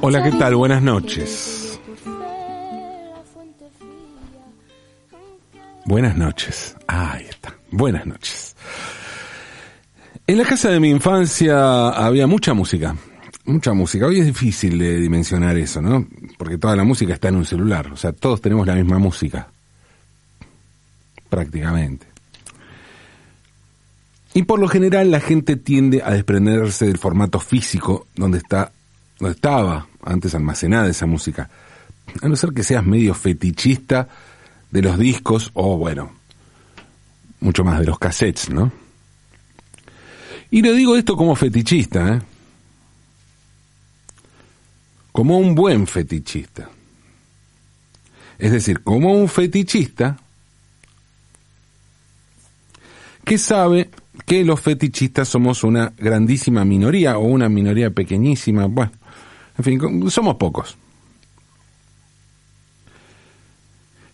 Hola, ¿qué tal? Buenas noches. Buenas noches. Ah, ahí está. Buenas noches. En la casa de mi infancia había mucha música. Mucha música. Hoy es difícil de dimensionar eso, ¿no? Porque toda la música está en un celular. O sea, todos tenemos la misma música. Prácticamente. Y por lo general la gente tiende a desprenderse del formato físico donde está, estaba antes almacenada esa música. A no ser que seas medio fetichista de los discos o bueno, mucho más de los cassettes, ¿no? Y lo digo esto como fetichista, ¿eh? Como un buen fetichista. Es decir, como un fetichista que sabe que los fetichistas somos una grandísima minoría o una minoría pequeñísima. Bueno, en fin, somos pocos.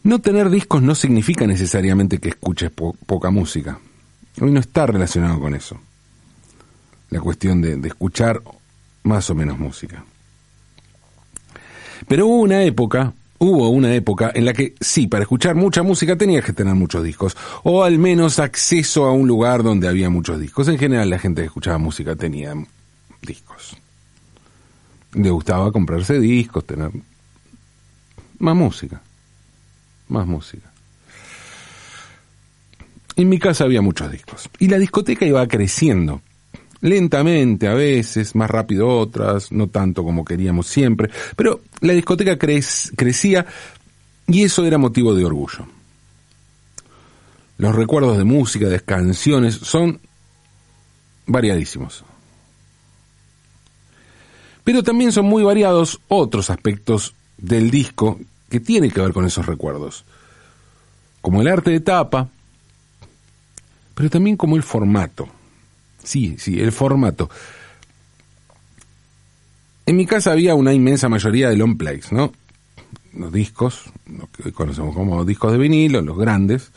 No tener discos no significa necesariamente que escuches poca música. Hoy no está relacionado con eso. La cuestión de, de escuchar más o menos música. Pero hubo una época hubo una época en la que sí, para escuchar mucha música tenías que tener muchos discos, o al menos acceso a un lugar donde había muchos discos. En general la gente que escuchaba música tenía discos. Le gustaba comprarse discos, tener más música, más música. En mi casa había muchos discos y la discoteca iba creciendo lentamente a veces, más rápido otras, no tanto como queríamos siempre, pero la discoteca crecía y eso era motivo de orgullo. Los recuerdos de música, de canciones, son variadísimos. Pero también son muy variados otros aspectos del disco que tienen que ver con esos recuerdos, como el arte de tapa, pero también como el formato. Sí, sí, el formato. En mi casa había una inmensa mayoría de long plays, ¿no? Los discos, lo que hoy conocemos como discos de vinilo, los grandes,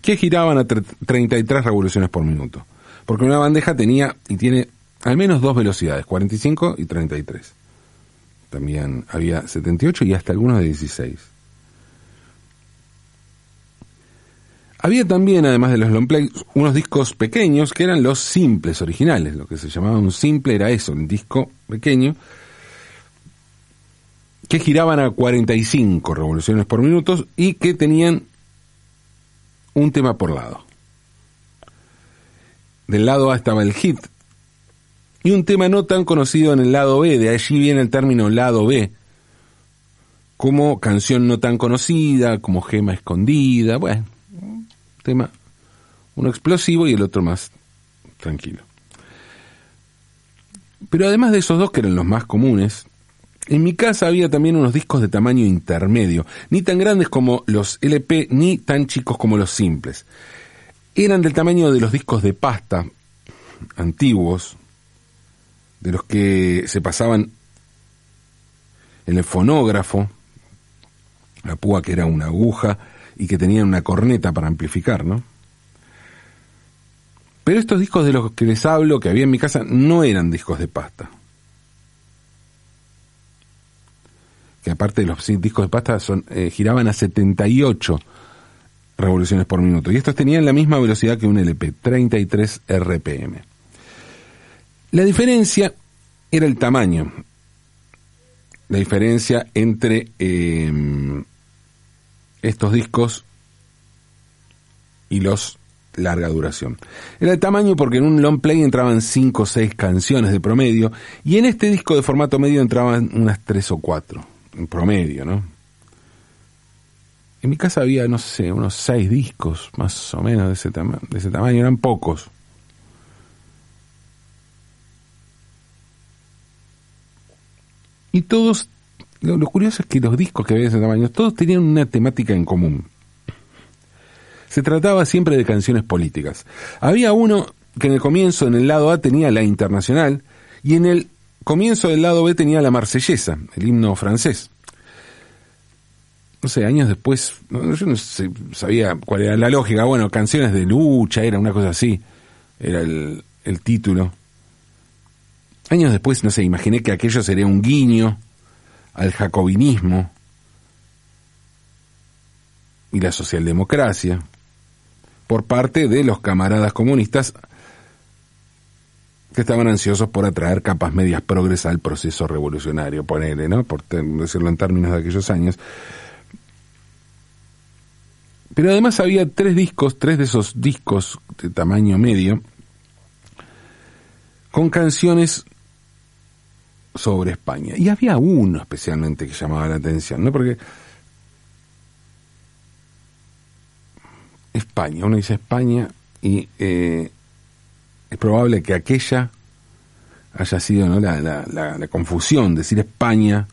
que giraban a 33 revoluciones por minuto. Porque una bandeja tenía y tiene al menos dos velocidades, 45 y 33. También había 78 y hasta algunos de 16. Había también, además de los long play, unos discos pequeños que eran los simples originales. Lo que se llamaba un simple era eso, un disco pequeño que giraban a 45 revoluciones por minuto y que tenían un tema por lado. Del lado A estaba el hit y un tema no tan conocido en el lado B, de allí viene el término lado B, como canción no tan conocida, como gema escondida, bueno, tema, uno explosivo y el otro más tranquilo. Pero además de esos dos, que eran los más comunes, en mi casa había también unos discos de tamaño intermedio, ni tan grandes como los LP, ni tan chicos como los simples. Eran del tamaño de los discos de pasta antiguos, de los que se pasaban en el fonógrafo, la púa que era una aguja, y que tenían una corneta para amplificar, ¿no? Pero estos discos de los que les hablo, que había en mi casa, no eran discos de pasta. Que aparte de los discos de pasta son, eh, giraban a 78 revoluciones por minuto. Y estos tenían la misma velocidad que un LP, 33 RPM. La diferencia era el tamaño. La diferencia entre eh, estos discos y los larga duración. Era el tamaño porque en un long play entraban 5 o 6 canciones de promedio y en este disco de formato medio entraban unas 3 o 4 en promedio, ¿no? En mi casa había, no sé, unos 6 discos más o menos de ese, de ese tamaño, eran pocos. Y todos lo, curioso es que los discos que había de ese tamaño, todos tenían una temática en común. Se trataba siempre de canciones políticas. Había uno que en el comienzo, en el lado A, tenía la internacional, y en el comienzo del lado B tenía la marsellesa, el himno francés. No sé, años después, yo no sabía cuál era la lógica. Bueno, canciones de lucha, era una cosa así, era el, el título. Años después, no sé, imaginé que aquello sería un guiño al jacobinismo y la socialdemocracia por parte de los camaradas comunistas que estaban ansiosos por atraer capas medias progres al proceso revolucionario, ponele, ¿no? Por decirlo en términos de aquellos años. Pero además había tres discos, tres de esos discos de tamaño medio, con canciones sobre España. Y había uno especialmente que llamaba la atención, ¿no? Porque España, uno dice España y eh, es probable que aquella haya sido ¿no? la, la, la, confusión, decir España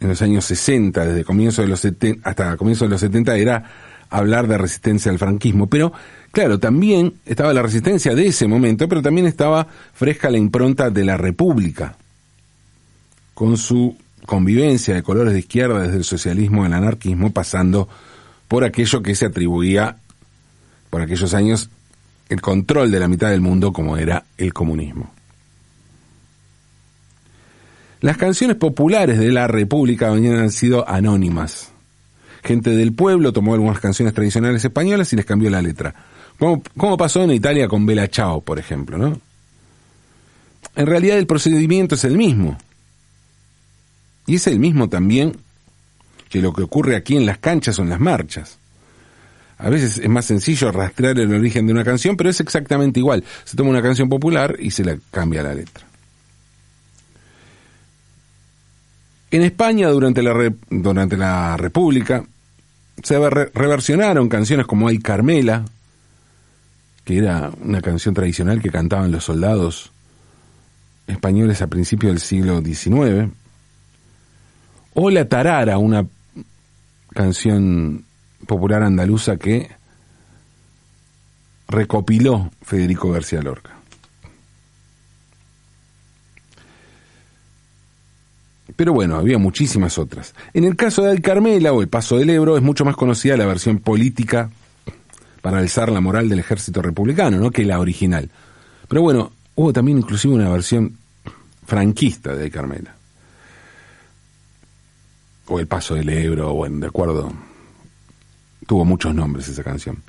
en los años 60, desde comienzo de los 70, hasta comienzo de los 70 era hablar de resistencia al franquismo, pero claro, también estaba la resistencia de ese momento, pero también estaba fresca la impronta de la República, con su convivencia de colores de izquierda desde el socialismo al anarquismo, pasando por aquello que se atribuía por aquellos años el control de la mitad del mundo como era el comunismo. Las canciones populares de la República han sido anónimas. Gente del pueblo tomó algunas canciones tradicionales españolas y les cambió la letra. Como, pasó en Italia con Bella Ciao, por ejemplo, ¿no? En realidad el procedimiento es el mismo. Y es el mismo también que lo que ocurre aquí en las canchas o en las marchas. A veces es más sencillo rastrear el origen de una canción, pero es exactamente igual. Se toma una canción popular y se le cambia la letra. En España, durante la, durante la República, se reversionaron canciones como Ay Carmela, que era una canción tradicional que cantaban los soldados españoles a principios del siglo XIX, o La Tarara, una canción popular andaluza que recopiló Federico García Lorca. Pero bueno, había muchísimas otras. En el caso de Al Carmela o el Paso del Ebro es mucho más conocida la versión política para alzar la moral del ejército republicano, ¿no? que la original. Pero bueno, hubo también inclusive una versión franquista de Carmela. O el Paso del Ebro, bueno, de acuerdo Tuvo muchos nombres esa canción.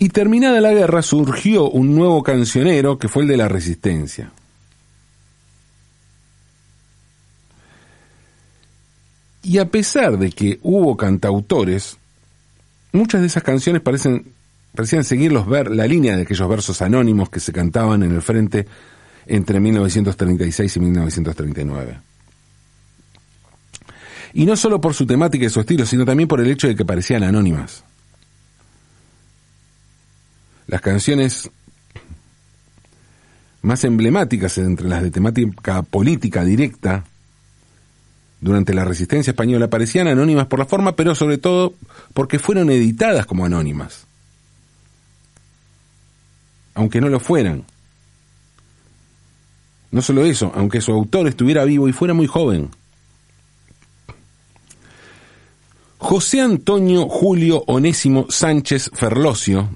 Y terminada la guerra surgió un nuevo cancionero que fue el de la resistencia. Y a pesar de que hubo cantautores, muchas de esas canciones parecen, parecían seguir los ver, la línea de aquellos versos anónimos que se cantaban en el frente entre 1936 y 1939. Y no solo por su temática y su estilo, sino también por el hecho de que parecían anónimas. Las canciones más emblemáticas entre las de temática política directa durante la resistencia española parecían anónimas por la forma, pero sobre todo porque fueron editadas como anónimas. Aunque no lo fueran. No solo eso, aunque su autor estuviera vivo y fuera muy joven. José Antonio Julio Onésimo Sánchez Ferlosio,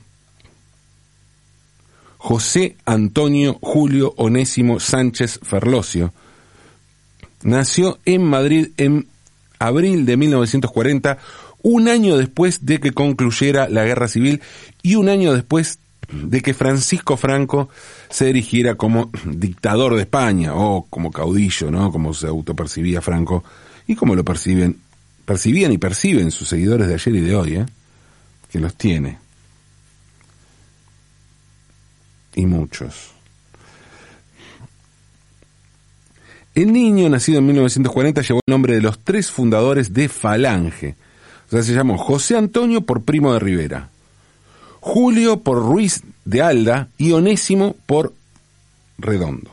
José Antonio Julio Onésimo Sánchez Ferlosio, nació en Madrid en abril de 1940, un año después de que concluyera la guerra civil y un año después de que Francisco Franco se erigiera como dictador de España o como caudillo, ¿no? Como se autopercibía Franco y como lo perciben percibían y perciben sus seguidores de ayer y de hoy, ¿eh? que los tiene. Y muchos. El niño, nacido en 1940, llevó el nombre de los tres fundadores de Falange. O sea, se llamó José Antonio por Primo de Rivera, Julio por Ruiz de Alda y Onésimo por Redondo.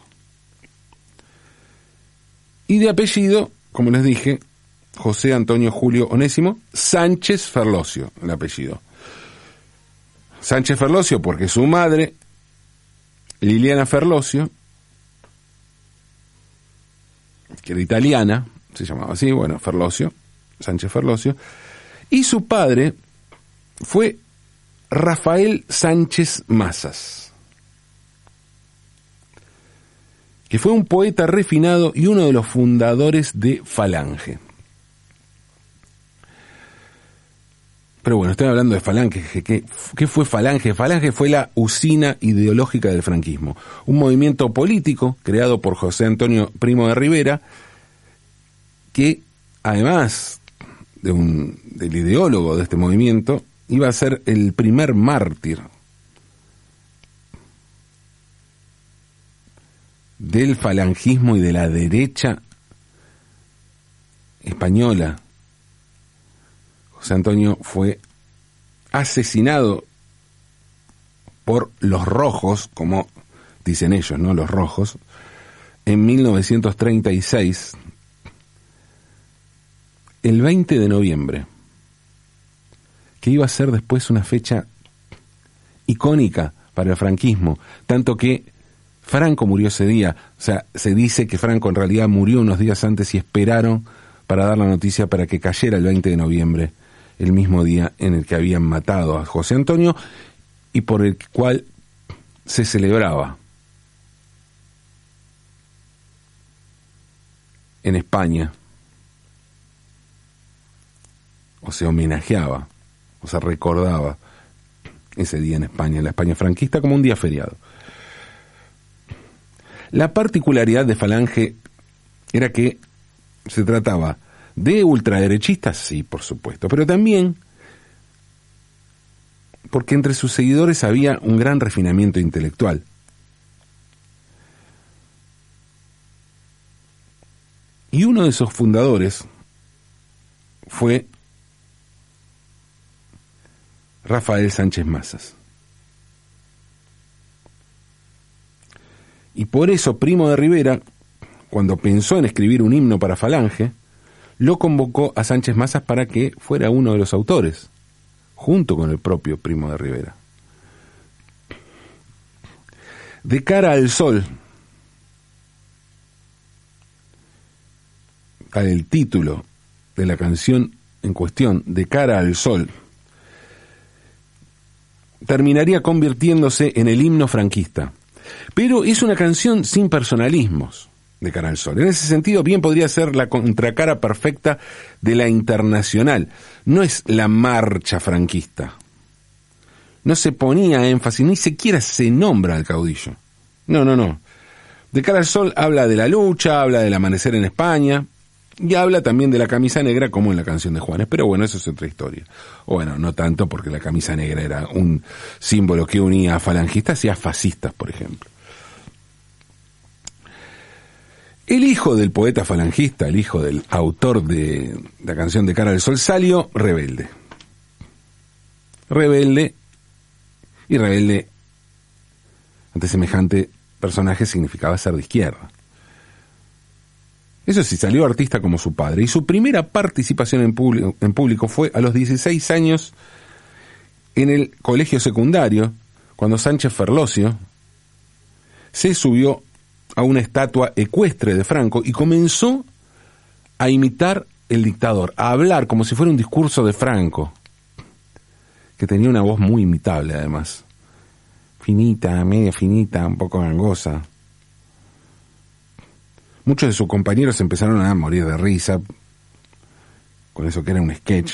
Y de apellido, como les dije, José Antonio Julio Onésimo Sánchez Ferlosio, el apellido. Sánchez Ferlosio porque su madre, Liliana Ferlosio, que era italiana, se llamaba así, bueno, Ferlosio, Sánchez Ferlosio, y su padre fue Rafael Sánchez Mazas, que fue un poeta refinado y uno de los fundadores de Falange. Pero bueno, estoy hablando de Falange. ¿Qué, ¿Qué, fue Falange? Falange fue la usina ideológica del franquismo, un movimiento político creado por José Antonio Primo de Rivera, que además de un, del ideólogo de este movimiento, iba a ser el primer mártir del falangismo y de la derecha española. José Antonio fue asesinado por los rojos, como dicen ellos, ¿no? Los rojos, en 1936, el 20 de noviembre, que iba a ser después una fecha icónica para el franquismo, tanto que Franco murió ese día. O sea, se dice que Franco en realidad murió unos días antes y esperaron para dar la noticia para que cayera el 20 de noviembre, el mismo día en el que habían matado a José Antonio y por el cual se celebraba en España, o se homenajeaba, o se recordaba ese día en España, en la España franquista, como un día feriado. La particularidad de Falange era que se trataba de ultraderechistas, sí, por supuesto, pero también porque entre sus seguidores había un gran refinamiento intelectual. Y uno de sus fundadores fue Rafael Sánchez Mazas. Y por eso Primo de Rivera, cuando pensó en escribir un himno para Falange, lo convocó a Sánchez Mazas para que fuera uno de los autores, junto con el propio Primo de Rivera. De cara al sol, el título de la canción en cuestión, De cara al sol, terminaría convirtiéndose en el himno franquista. Pero es una canción sin personalismos de cara sol. En ese sentido, bien podría ser la contracara perfecta de la internacional. No es la marcha franquista. No se ponía énfasis, ni siquiera se nombra al caudillo. No, no, no. De cara al sol habla de la lucha, habla del amanecer en España, y habla también de la camisa negra como en la canción de Juanes, pero bueno, eso es otra historia. Bueno, no tanto porque la camisa negra era un símbolo que unía a falangistas y a fascistas, por ejemplo. El hijo del poeta falangista, el hijo del autor de la canción de Cara del Sol, salió rebelde. Rebelde y rebelde ante semejante personaje significaba ser de izquierda. Eso sí, salió artista como su padre. Y su primera participación en público, en público fue a los 16 años en el colegio secundario, cuando Sánchez Ferlosio se subió a una estatua ecuestre de Franco y comenzó a imitar el dictador, a hablar como si fuera un discurso de Franco, que tenía una voz muy imitable además, finita, media finita, un poco gangosa. Muchos de sus compañeros empezaron a morir de risa con eso que era un sketch.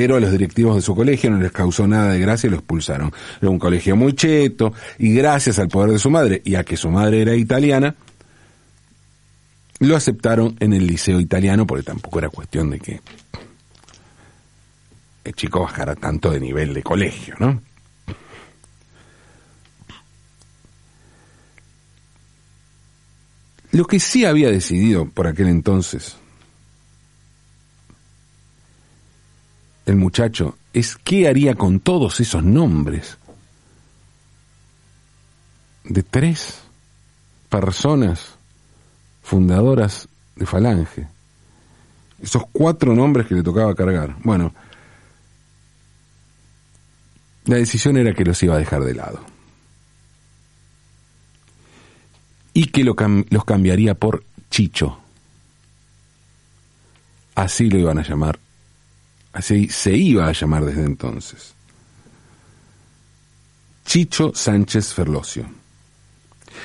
Pero a los directivos de su colegio no les causó nada de gracia y lo expulsaron. Era un colegio muy cheto y gracias al poder de su madre y a que su madre era italiana, lo aceptaron en el liceo italiano porque tampoco era cuestión de que el chico bajara tanto de nivel de colegio, ¿no? Lo que sí había decidido por aquel entonces el muchacho es qué haría con todos esos nombres de tres personas fundadoras de Falange. Esos cuatro nombres que le tocaba cargar. Bueno, la decisión era que los iba a dejar de lado. y que lo los cambiaría por Chicho. Así lo iban a llamar. Así se iba a llamar desde entonces. Chicho Sánchez Ferlosio.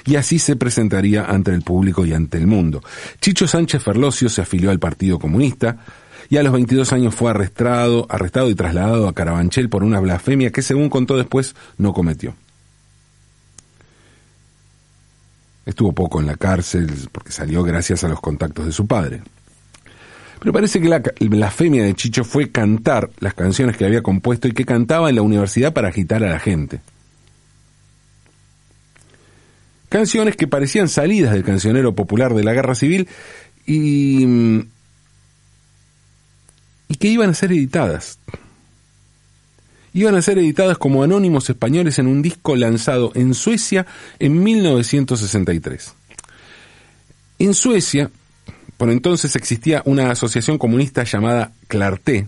y así se presentaría ante el público y ante el mundo. Chicho Sánchez Ferlosio se afilió al Partido Comunista y a los 22 años fue arrestado, arrestado y trasladado a Carabanchel por una blasfemia que según contó después no cometió. Estuvo poco en la cárcel porque salió gracias a los contactos de su padre. Pero parece que la blasfemia de Chicho fue cantar las canciones que había compuesto y que cantaba en la universidad para agitar a la gente. Canciones que parecían salidas del cancionero popular de la guerra civil y, y que iban a ser editadas. Iban a ser editadas como anónimos españoles en un disco lanzado en Suecia en 1963. En Suecia, por entonces existía una asociación comunista llamada Clarté,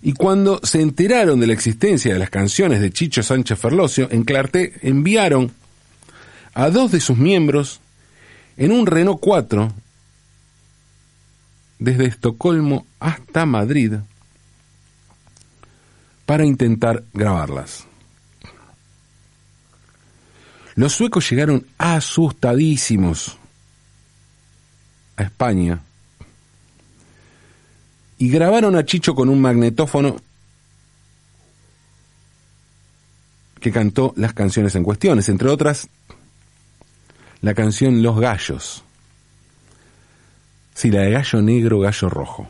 y cuando se enteraron de la existencia de las canciones de Chicho Sánchez Ferlosio, en Clarté enviaron a dos de sus miembros en un Renault 4 desde Estocolmo hasta Madrid para intentar grabarlas. Los suecos llegaron asustadísimos a España y grabaron a Chicho con un magnetófono que cantó las canciones en cuestiones, entre otras la canción Los Gallos. Sí, la de Gallo Negro, Gallo Rojo.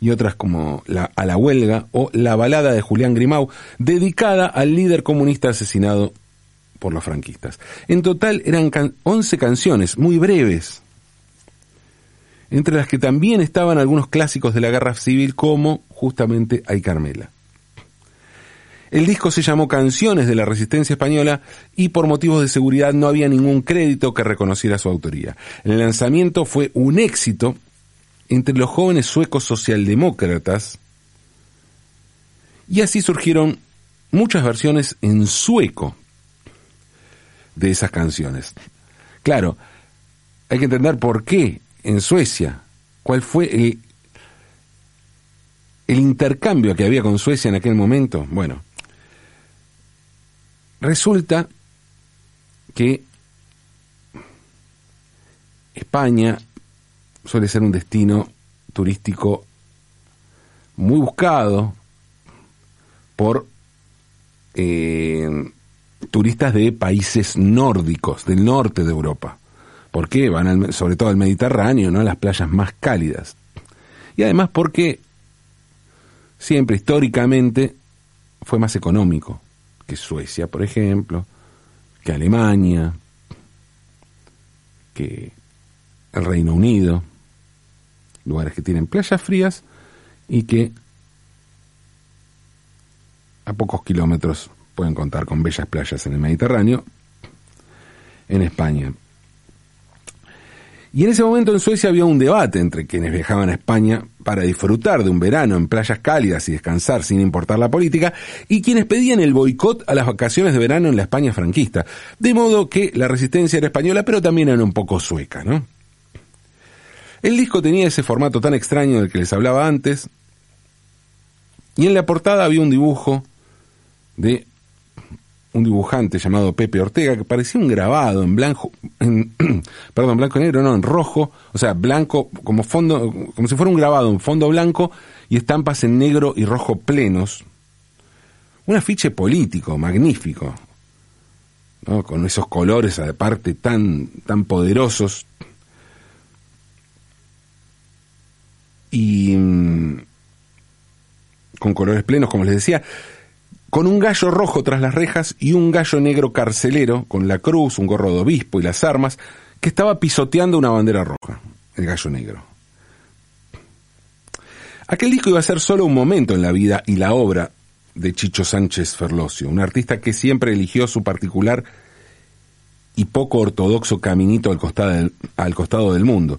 Y otras como la, A la Huelga o La Balada de Julián Grimau, dedicada al líder comunista asesinado por los franquistas. En total eran 11 canciones, muy breves, entre las que también estaban algunos clásicos de la guerra civil como justamente Ay Carmela. El disco se llamó Canciones de la Resistencia Española y por motivos de seguridad no había ningún crédito que reconociera su autoría. El lanzamiento fue un éxito entre los jóvenes suecos socialdemócratas y así surgieron muchas versiones en sueco de esas canciones. Claro, hay que entender por qué en Suecia, cuál fue el, intercambio que había con Suecia en aquel momento. Bueno, resulta que España suele ser un destino turístico muy buscado por eh, turistas de países nórdicos, del norte de Europa. ¿Por qué? Van sobre todo al Mediterráneo, ¿no? A las playas más cálidas. Y además porque siempre históricamente fue más económico que Suecia, por ejemplo, que Alemania, que el Reino Unido, lugares que tienen playas frías y que a pocos kilómetros pueden contar con bellas playas en el Mediterráneo, en España. Y en ese momento en Suecia había un debate entre quienes viajaban a España para disfrutar de un verano en playas cálidas y descansar sin importar la política, y quienes pedían el boicot a las vacaciones de verano en la España franquista. De modo que la resistencia era española, pero también era un poco sueca, ¿no? El disco tenía ese formato tan extraño del que les hablaba antes, y en la portada había un dibujo de un dibujante llamado Pepe Ortega que parecía un grabado en blanco, en, blanco y negro, no, en rojo, o sea, blanco como fondo, como si fuera un grabado en fondo blanco y estampas en negro y rojo plenos. Un afiche político, magnífico, ¿no? con esos colores aparte tan, tan poderosos. Y mm, con colores plenos, como les decía, con un gallo rojo tras las rejas y un gallo negro carcelero, con la cruz, un gorro de obispo y las armas, que estaba pisoteando una bandera roja, el gallo negro. Aquel disco iba a ser solo un momento en la vida y la obra de Chicho Sánchez Ferlosio, un artista que siempre eligió su particular y poco ortodoxo caminito al costado del, al costado del mundo.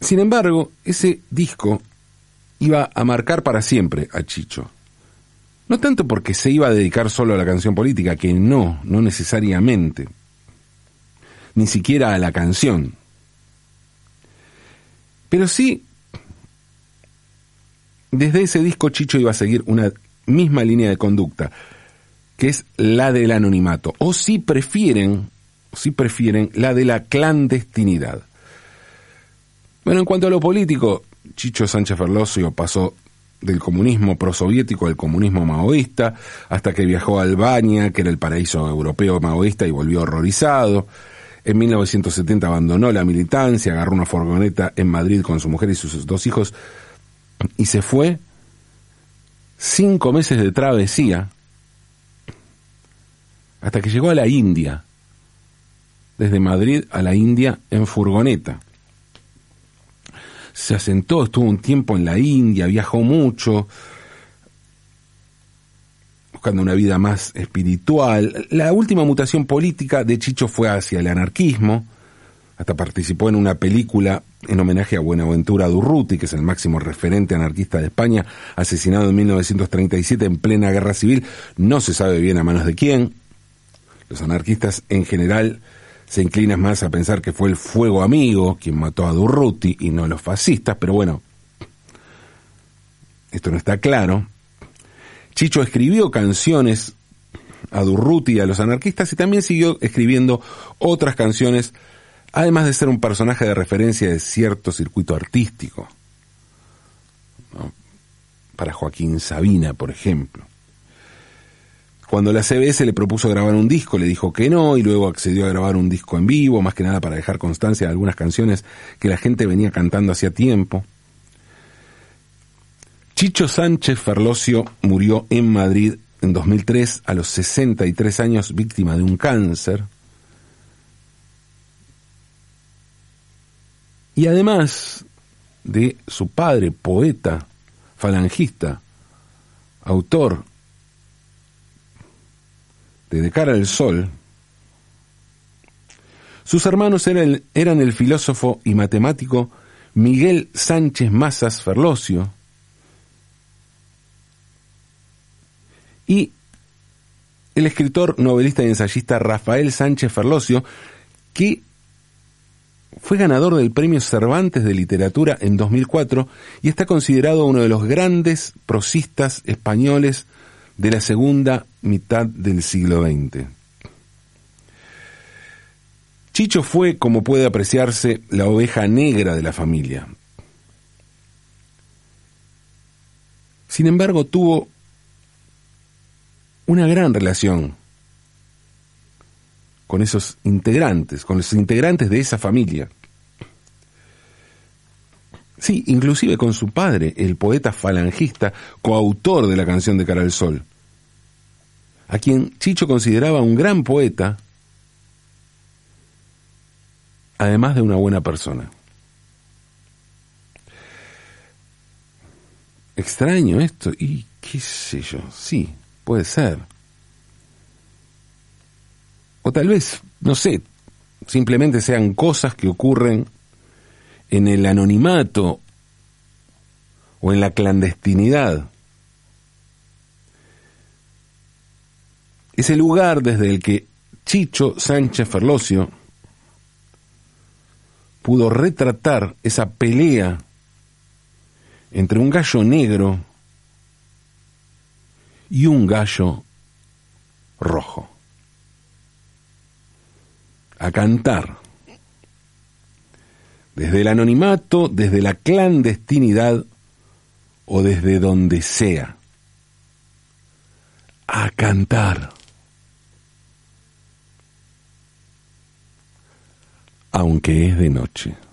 Sin embargo, ese disco iba a marcar para siempre a Chicho. No tanto porque se iba a dedicar solo a la canción política, que no, no necesariamente, ni siquiera a la canción. Pero sí, desde ese disco Chicho iba a seguir una misma línea de conducta. que es la del anonimato, o si prefieren, si prefieren, la de la clandestinidad. Bueno, en cuanto a lo político, Chicho Sánchez Ferlosio pasó del comunismo prosoviético al comunismo maoísta, hasta que viajó a Albania, que era el paraíso europeo maoísta, y volvió horrorizado. En 1970 abandonó la militancia, agarró una furgoneta en Madrid con su mujer y sus dos hijos y se fue cinco meses de travesía hasta que llegó a la India, desde Madrid a la India en furgoneta se asentó, estuvo un tiempo en la India, viajó mucho, buscando una vida más espiritual. La última mutación política de Chicho fue hacia el anarquismo, hasta participó en una película en homenaje a Buenaventura Durruti, que es el máximo referente anarquista de España, asesinado en 1937 en plena guerra civil, no se sabe bien a manos de quién. Los anarquistas en general se inclina más a pensar que fue el fuego amigo quien mató a Durruti y no los fascistas, pero bueno, esto no está claro. Chicho escribió canciones a Durruti y a los anarquistas y también siguió escribiendo otras canciones, además de ser un personaje de referencia de cierto circuito artístico. Para Joaquín Sabina, por ejemplo. Cuando la CBS le propuso grabar un disco, le dijo que no y luego accedió a grabar un disco en vivo, más que nada para dejar constancia de algunas canciones que la gente venía cantando hacía tiempo. Chicho Sánchez Ferlosio murió en Madrid en 2003 a los 63 años víctima de un cáncer. Y además de su padre, poeta, falangista, autor de cara al sol, sus hermanos eran, eran el filósofo y matemático Miguel Sánchez Mazas Ferlosio y el escritor, novelista y ensayista Rafael Sánchez Ferlosio, que fue ganador del Premio Cervantes de Literatura en 2004 y está considerado uno de los grandes prosistas españoles de la segunda mitad del siglo XX. Chicho fue, como puede apreciarse, la oveja negra de la familia. Sin embargo, tuvo una gran relación con esos integrantes, con los integrantes de esa familia. Sí, inclusive con su padre, el poeta falangista, coautor de la canción de Cara al Sol, a quien Chicho consideraba un gran poeta, además de una buena persona. Extraño esto, y qué sé yo, sí, puede ser. O tal vez, no sé, simplemente sean cosas que ocurren en el anonimato o en la clandestinidad. Es el lugar desde el que Chicho Sánchez Ferlosio pudo retratar esa pelea entre un gallo negro y un gallo rojo. A cantar desde el anonimato, desde la clandestinidad o desde donde sea. A cantar. Aunque es de noche.